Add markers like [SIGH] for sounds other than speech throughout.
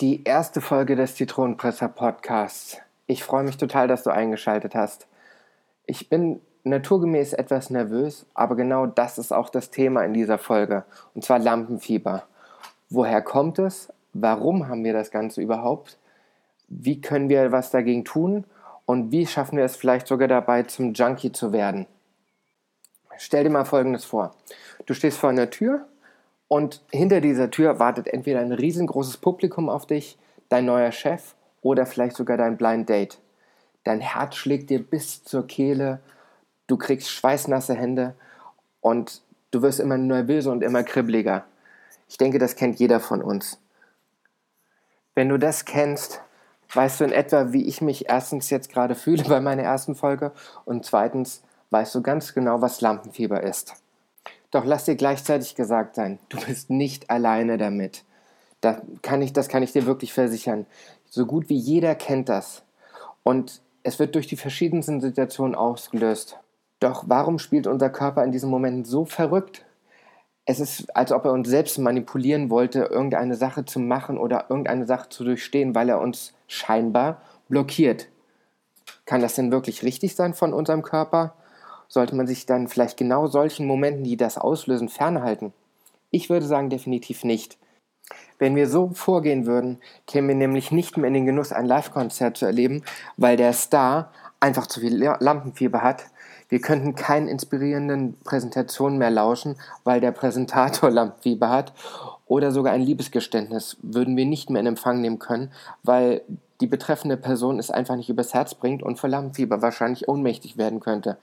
Die erste Folge des Zitronenpresser Podcasts. Ich freue mich total, dass du eingeschaltet hast. Ich bin naturgemäß etwas nervös, aber genau das ist auch das Thema in dieser Folge, und zwar Lampenfieber. Woher kommt es? Warum haben wir das Ganze überhaupt? Wie können wir was dagegen tun? Und wie schaffen wir es vielleicht sogar dabei, zum Junkie zu werden? Stell dir mal Folgendes vor. Du stehst vor einer Tür und hinter dieser Tür wartet entweder ein riesengroßes Publikum auf dich, dein neuer Chef oder vielleicht sogar dein Blind Date. Dein Herz schlägt dir bis zur Kehle, du kriegst schweißnasse Hände und du wirst immer nervöser und immer kribbeliger. Ich denke, das kennt jeder von uns. Wenn du das kennst, weißt du in etwa, wie ich mich erstens jetzt gerade fühle [LAUGHS] bei meiner ersten Folge und zweitens weißt du ganz genau, was Lampenfieber ist. Doch lass dir gleichzeitig gesagt sein, du bist nicht alleine damit. Da kann ich, das kann ich dir wirklich versichern. So gut wie jeder kennt das. Und es wird durch die verschiedensten Situationen ausgelöst. Doch warum spielt unser Körper in diesem Moment so verrückt? Es ist, als ob er uns selbst manipulieren wollte, irgendeine Sache zu machen oder irgendeine Sache zu durchstehen, weil er uns scheinbar blockiert. Kann das denn wirklich richtig sein von unserem Körper? Sollte man sich dann vielleicht genau solchen Momenten, die das auslösen, fernhalten? Ich würde sagen, definitiv nicht. Wenn wir so vorgehen würden, kämen wir nämlich nicht mehr in den Genuss, ein Live-Konzert zu erleben, weil der Star einfach zu viel Lampenfieber hat. Wir könnten keinen inspirierenden Präsentationen mehr lauschen, weil der Präsentator [LAUGHS] Lampenfieber hat. Oder sogar ein Liebesgeständnis würden wir nicht mehr in Empfang nehmen können, weil die betreffende Person es einfach nicht übers Herz bringt und vor Lampenfieber wahrscheinlich ohnmächtig werden könnte.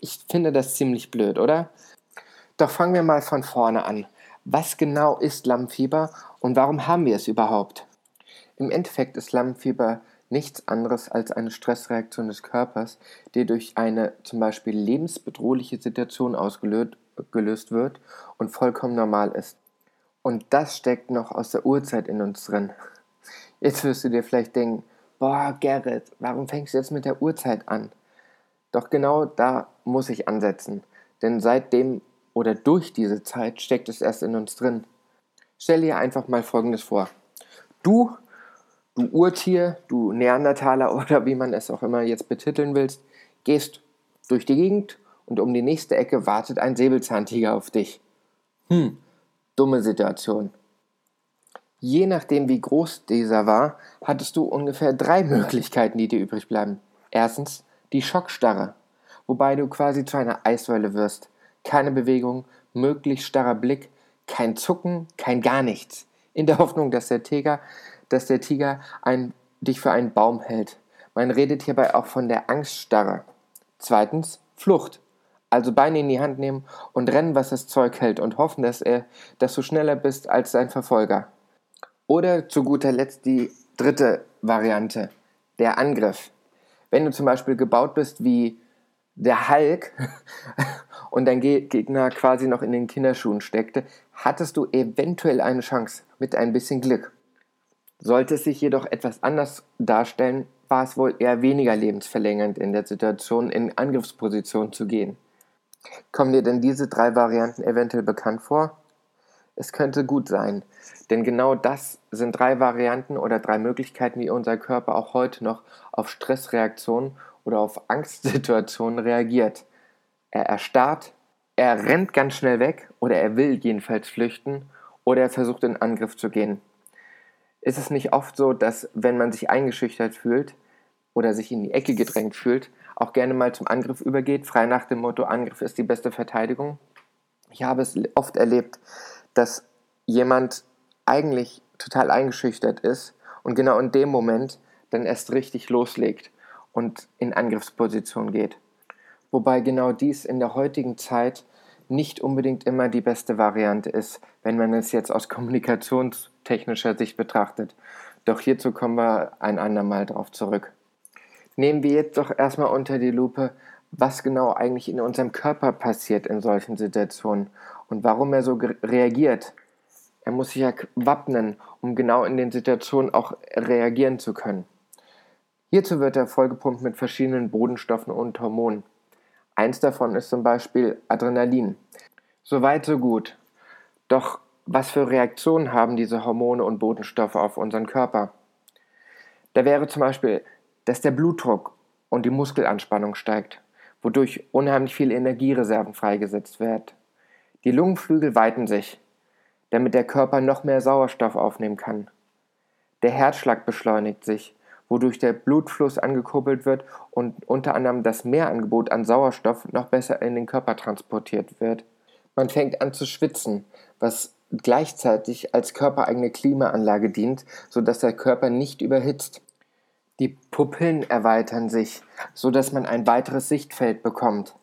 Ich finde das ziemlich blöd, oder? Doch fangen wir mal von vorne an. Was genau ist Lampenfieber und warum haben wir es überhaupt? Im Endeffekt ist Lampenfieber nichts anderes als eine Stressreaktion des Körpers, die durch eine zum Beispiel lebensbedrohliche Situation ausgelöst wird und vollkommen normal ist. Und das steckt noch aus der Urzeit in uns drin. Jetzt wirst du dir vielleicht denken, boah, Gerrit, warum fängst du jetzt mit der Urzeit an? Doch genau da muss ich ansetzen, denn seitdem oder durch diese Zeit steckt es erst in uns drin. Stell dir einfach mal Folgendes vor. Du, du Urtier, du Neandertaler oder wie man es auch immer jetzt betiteln willst, gehst durch die Gegend und um die nächste Ecke wartet ein Säbelzahntiger auf dich. Hm, dumme Situation. Je nachdem, wie groß dieser war, hattest du ungefähr drei Möglichkeiten, die dir übrig bleiben. Erstens, die Schockstarre, wobei du quasi zu einer Eissäule wirst. Keine Bewegung, möglichst starrer Blick, kein Zucken, kein gar nichts. In der Hoffnung, dass der Tiger, dass der Tiger ein, dich für einen Baum hält. Man redet hierbei auch von der Angststarre. Zweitens, Flucht. Also Beine in die Hand nehmen und rennen, was das Zeug hält und hoffen, dass, er, dass du schneller bist als dein Verfolger. Oder zu guter Letzt die dritte Variante, der Angriff. Wenn du zum Beispiel gebaut bist wie der Hulk [LAUGHS] und dein Gegner quasi noch in den Kinderschuhen steckte, hattest du eventuell eine Chance mit ein bisschen Glück. Sollte es sich jedoch etwas anders darstellen, war es wohl eher weniger lebensverlängernd in der Situation, in Angriffsposition zu gehen. Kommen dir denn diese drei Varianten eventuell bekannt vor? Es könnte gut sein, denn genau das sind drei Varianten oder drei Möglichkeiten, wie unser Körper auch heute noch auf Stressreaktionen oder auf [LAUGHS] Angstsituationen reagiert. Er erstarrt, er rennt ganz schnell weg oder er will jedenfalls flüchten oder er versucht in Angriff zu gehen. Ist es nicht oft so, dass wenn man sich eingeschüchtert fühlt oder sich in die Ecke gedrängt fühlt, auch gerne mal zum Angriff übergeht, frei nach dem Motto Angriff ist die beste Verteidigung? Ich habe es oft erlebt, dass jemand eigentlich total eingeschüchtert ist und genau in dem Moment dann erst richtig loslegt und in Angriffsposition geht. Wobei genau dies in der heutigen Zeit nicht unbedingt immer die beste Variante ist, wenn man es jetzt aus [LAUGHS] kommunikationstechnischer Sicht betrachtet. Doch hierzu kommen wir ein andermal drauf zurück. Nehmen wir jetzt doch erstmal unter die Lupe, was genau eigentlich in unserem Körper passiert in solchen Situationen und warum er so reagiert. Er muss sich ja wappnen, um genau in den Situationen auch reagieren zu können. Hierzu wird er vollgepumpt mit verschiedenen Bodenstoffen und Hormonen. Eins davon ist zum Beispiel Adrenalin. Soweit, so gut. Doch was für Reaktionen haben diese Hormone und Bodenstoffe auf unseren Körper? Da wäre zum Beispiel, dass der Blutdruck und die Muskelanspannung steigt, wodurch unheimlich viel Energiereserven freigesetzt wird. Die Lungenflügel weiten sich, damit der Körper noch mehr Sauerstoff aufnehmen kann. Der Herzschlag beschleunigt sich, wodurch der Blutfluss angekurbelt wird und unter anderem das Mehrangebot an Sauerstoff noch besser in den Körper transportiert wird. Man fängt an zu schwitzen, was gleichzeitig als körpereigene Klimaanlage dient, sodass der Körper nicht überhitzt. Die Pupillen erweitern sich, sodass man ein weiteres Sichtfeld bekommt.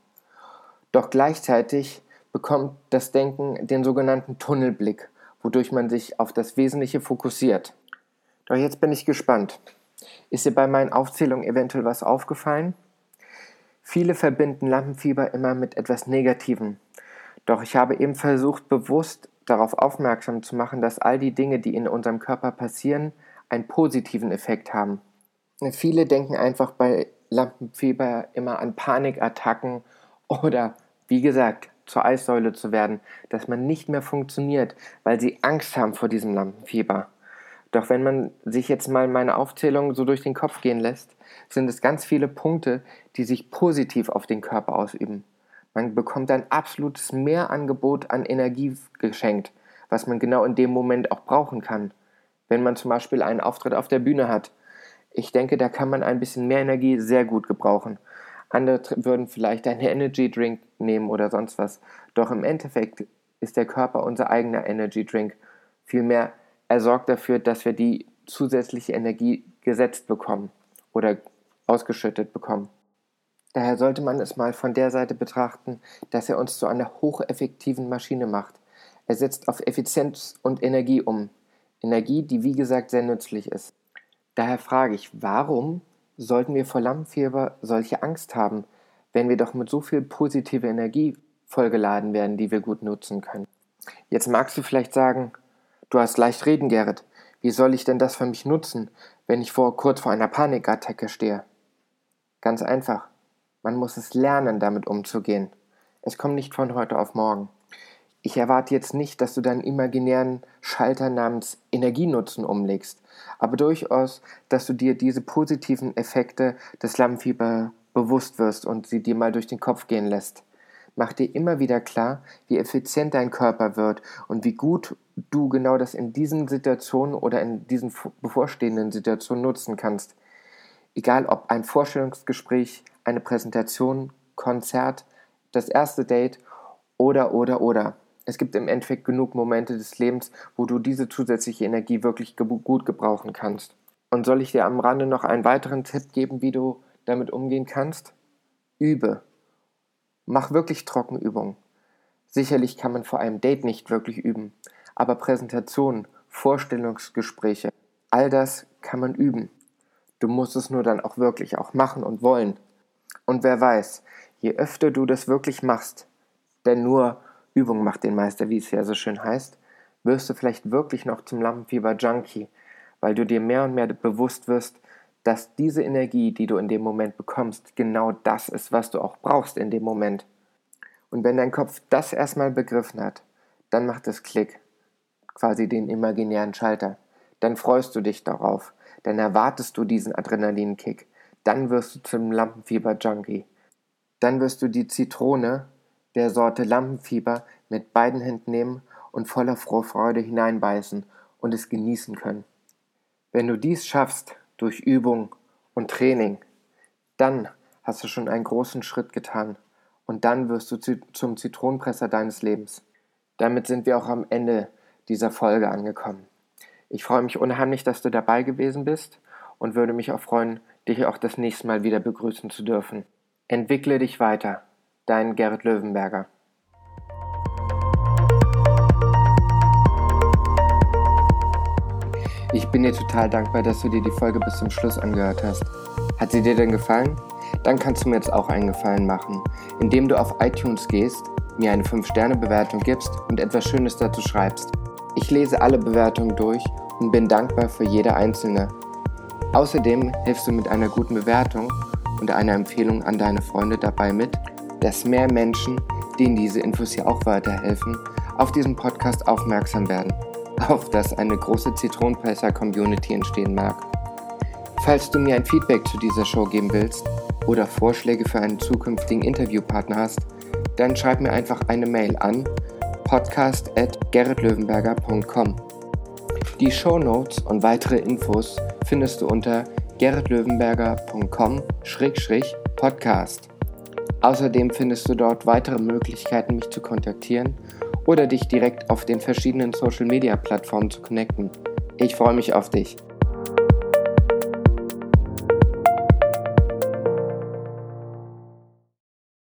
Doch gleichzeitig bekommt das Denken den sogenannten Tunnelblick, wodurch man sich auf das Wesentliche fokussiert. Doch jetzt bin ich gespannt. Ist dir bei meinen Aufzählungen eventuell was aufgefallen? Viele verbinden Lampenfieber immer mit etwas Negativem. Doch ich habe eben versucht, bewusst darauf aufmerksam zu machen, dass all die Dinge, die in unserem Körper passieren, einen positiven Effekt haben. Viele denken einfach bei Lampenfieber immer an Panikattacken oder, wie gesagt, zur Eissäule zu werden, dass man nicht mehr funktioniert, weil sie Angst haben vor diesem Lampenfieber. Doch wenn man sich jetzt mal meine Aufzählung so durch den Kopf gehen lässt, sind es ganz viele Punkte, die sich positiv auf den Körper ausüben. Man bekommt ein absolutes Mehrangebot an Energie geschenkt, was man genau in dem Moment auch brauchen kann. Wenn man zum Beispiel einen Auftritt auf der Bühne hat. Ich denke, da kann man ein bisschen mehr Energie sehr gut gebrauchen. Andere würden vielleicht einen Energy Drink nehmen oder sonst was. Doch im Endeffekt ist der Körper unser eigener Energy Drink. Vielmehr er sorgt dafür, dass wir die zusätzliche Energie gesetzt bekommen oder ausgeschüttet bekommen. Daher sollte man es mal von der Seite betrachten, dass er uns zu einer hocheffektiven Maschine macht. Er setzt auf Effizienz und Energie um. Energie, die wie gesagt sehr nützlich ist. Daher frage ich, warum sollten wir vor Lampenfieber solche Angst haben, wenn wir doch mit so viel positive Energie vollgeladen werden, die wir gut nutzen können? Jetzt magst du vielleicht sagen, Du hast leicht reden, Gerrit. Wie soll ich denn das für mich nutzen, wenn ich vor, kurz vor einer Panikattacke stehe? Ganz einfach. Man muss es lernen, damit umzugehen. Es kommt nicht von heute auf morgen. Ich erwarte jetzt nicht, dass du deinen imaginären Schalter namens Energienutzen umlegst, aber durchaus, dass du dir diese positiven Effekte des Lampenfieber bewusst wirst und sie dir mal durch den Kopf gehen lässt. Mach dir immer wieder klar, wie effizient dein Körper wird und wie gut du genau das in diesen Situationen oder in diesen bevorstehenden Situationen nutzen kannst. Egal ob ein Vorstellungsgespräch, eine Präsentation, Konzert, das erste Date oder, oder, oder. Es gibt im Endeffekt genug Momente des Lebens, wo du diese zusätzliche Energie wirklich ge gut gebrauchen kannst. Und soll ich dir am Rande noch einen weiteren Tipp geben, wie du damit umgehen kannst? Übe. Mach wirklich Trockenübungen. Sicherlich kann man vor einem Date nicht wirklich üben, aber Präsentationen, Vorstellungsgespräche, all das kann man üben. Du musst es nur dann auch wirklich auch machen und wollen. Und wer weiß, je öfter du das wirklich machst, denn nur Übung macht den Meister, wie es ja so schön heißt, wirst du vielleicht wirklich noch zum Lampenfieber-Junkie, weil du dir mehr und mehr bewusst wirst, dass diese Energie, die du in dem Moment bekommst, genau das ist, was du auch brauchst in dem Moment. Und wenn dein Kopf das erstmal begriffen hat, dann macht es Klick, quasi den imaginären Schalter. Dann freust du dich darauf, dann erwartest du diesen Adrenalinkick, dann wirst du zum Lampenfieber-Junkie. Dann wirst du die Zitrone der Sorte Lampenfieber mit beiden Händen nehmen und voller Vorfreude hineinbeißen und es genießen können. Wenn du dies schaffst, durch Übung und Training, dann hast du schon einen großen Schritt getan und dann wirst du zum Zitronenpresser deines Lebens. Damit sind wir auch am Ende dieser Folge angekommen. Ich freue mich unheimlich, dass du dabei gewesen bist und würde mich auch freuen, dich auch das nächste Mal wieder begrüßen zu dürfen. Entwickle dich weiter dein Gerrit Löwenberger. Ich bin dir total dankbar, dass du dir die Folge bis zum Schluss angehört hast. Hat sie dir denn gefallen? Dann kannst du mir jetzt auch einen Gefallen machen, indem du auf iTunes gehst, mir eine 5-Sterne-Bewertung gibst und etwas Schönes dazu schreibst. Ich lese alle Bewertungen durch und bin dankbar für jede einzelne. Außerdem hilfst du mit einer guten Bewertung und einer Empfehlung an deine Freunde dabei mit, dass mehr Menschen, denen diese Infos hier auch weiterhelfen, auf diesen Podcast aufmerksam werden auf dass eine große Zitronenpresser-Community entstehen mag. Falls du mir ein Feedback zu dieser Show geben willst oder Vorschläge für einen zukünftigen Interviewpartner hast, dann schreib mir einfach eine Mail an podcast.gerritlöwenberger.com. Die Show Notes und weitere Infos findest du unter gerritlöwenberger.com-podcast. Außerdem findest du dort weitere Möglichkeiten, mich zu kontaktieren oder dich direkt auf den verschiedenen Social-Media-Plattformen zu connecten. Ich freue mich auf dich.